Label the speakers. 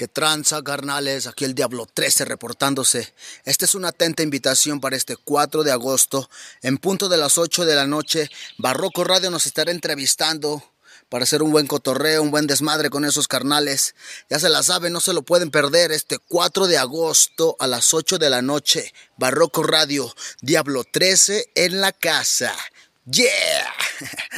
Speaker 1: Que tranza, carnales, aquí el Diablo 13 reportándose. Esta es una atenta invitación para este 4 de agosto, en punto de las 8 de la noche. Barroco Radio nos estará entrevistando para hacer un buen cotorreo, un buen desmadre con esos carnales. Ya se la saben, no se lo pueden perder este 4 de agosto a las 8 de la noche. Barroco Radio, Diablo 13 en la casa. Yeah.